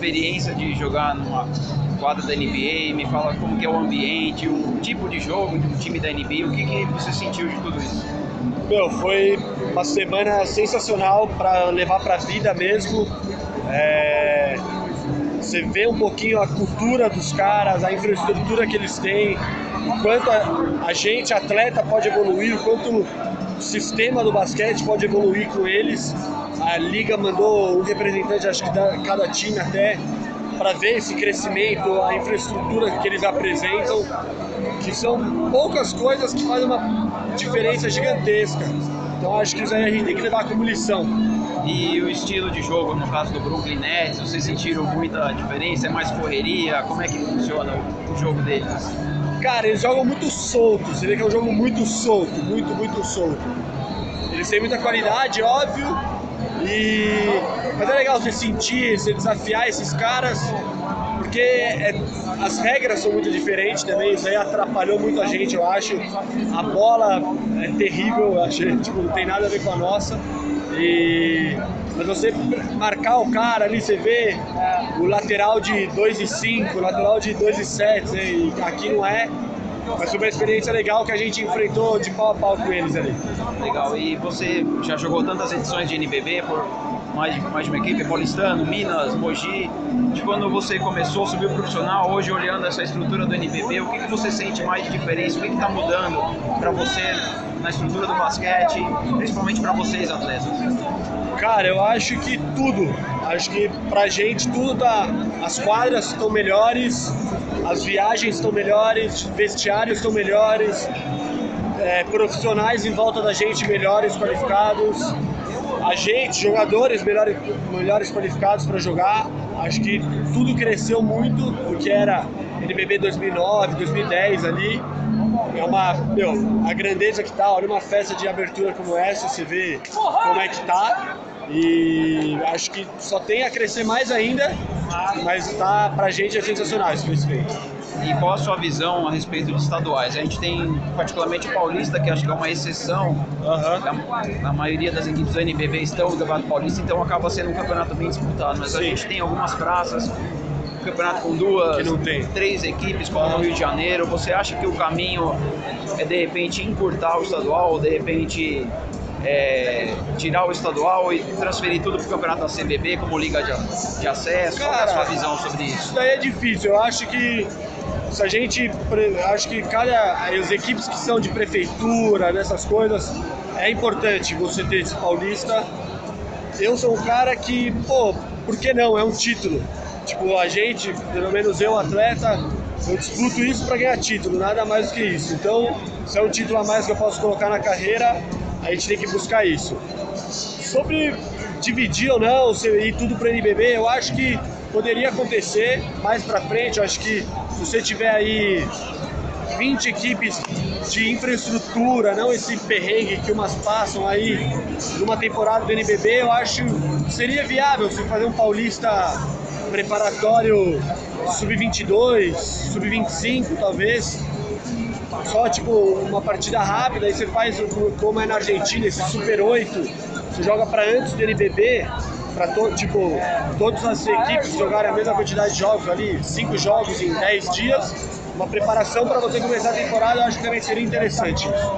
experiência de jogar numa quadra da NBA, me fala como que é o ambiente, o tipo de jogo de um time da NBA, o que, que você sentiu de tudo isso? Meu, foi uma semana sensacional para levar para a vida mesmo. É... Você vê um pouquinho a cultura dos caras, a infraestrutura que eles têm, o quanto a, a gente, atleta, pode evoluir, o quanto o sistema do basquete pode evoluir com eles. A liga mandou um representante, acho que da cada time até, para ver esse crescimento, a infraestrutura que eles apresentam, que são poucas coisas que fazem uma diferença gigantesca. Então acho que isso aí a gente tem que levar como lição. E o estilo de jogo, no caso do Brooklyn Nets, vocês sentiram muita diferença? É mais correria? Como é que funciona o jogo deles? Cara, eles jogam muito solto, você vê que é um jogo muito solto, muito, muito solto. Eles têm muita qualidade, óbvio, e... Mas é legal você sentir, você desafiar esses caras, porque é... as regras são muito diferentes também, isso aí atrapalhou muito a gente, eu acho. A bola é terrível, achei, tipo, não tem nada a ver com a nossa. E... Mas você marcar o cara ali, você vê o lateral de 2 e 5, o lateral de 2 e 7, né? e aqui não é. Mas foi uma experiência legal que a gente enfrentou de pau a pau com eles ali. Legal, e você já jogou tantas edições de NBB por mais mais de uma equipe, Paulistano, Minas, Mogi, de quando você começou, subiu profissional, hoje olhando essa estrutura do NBB, o que, que você sente mais de diferença, o que está mudando para você na estrutura do basquete, principalmente para vocês atletas? Cara, eu acho que tudo. Acho que pra gente tudo tá. As quadras estão melhores, as viagens estão melhores, vestiários estão melhores, é, profissionais em volta da gente melhores, qualificados, a gente, jogadores melhores, melhores qualificados para jogar. Acho que tudo cresceu muito, o que era NBB 2009, 2010 ali. É uma, meu, a grandeza que tá, olha uma festa de abertura como essa, você vê como é que tá. E acho que só tem a crescer mais ainda, mas tá pra gente é sensacional esse crescimento. E qual a sua visão a respeito dos estaduais? A gente tem particularmente o Paulista, que acho que é uma exceção. Uhum. A, a, maioria das equipes do NBB estão no Campeonato Paulista, então acaba sendo um campeonato bem disputado. Mas Sim. a gente tem algumas praças, um campeonato com duas, três equipes, como no Rio de Janeiro. Você acha que o caminho é de repente encurtar o estadual, ou de repente é, tirar o estadual e transferir tudo para o campeonato da CBB como liga de, de acesso? Cara, Qual é a sua visão sobre isso? Isso daí é difícil. Eu acho que se a gente. Acho que cada. As equipes que são de prefeitura, dessas coisas, é importante você ter esse paulista. Eu sou um cara que, pô, por que não? É um título. Tipo, a gente, pelo menos eu, atleta, eu disputo isso para ganhar título, nada mais do que isso. Então, se é um título a mais que eu posso colocar na carreira, a gente tem que buscar isso. Sobre dividir ou não, ir tudo para NBB, eu acho que poderia acontecer mais para frente. Eu acho que se você tiver aí 20 equipes de infraestrutura, não esse perrengue que umas passam aí numa temporada do NBB, eu acho que seria viável você fazer um paulista preparatório sub-22, sub-25 talvez, só tipo uma partida rápida, aí você faz como é na Argentina, esse Super 8, você joga para antes do NBB, para to, tipo, todas as equipes jogarem a mesma quantidade de jogos ali, cinco jogos em 10 dias, uma preparação para você começar a temporada, eu acho que também seria interessante.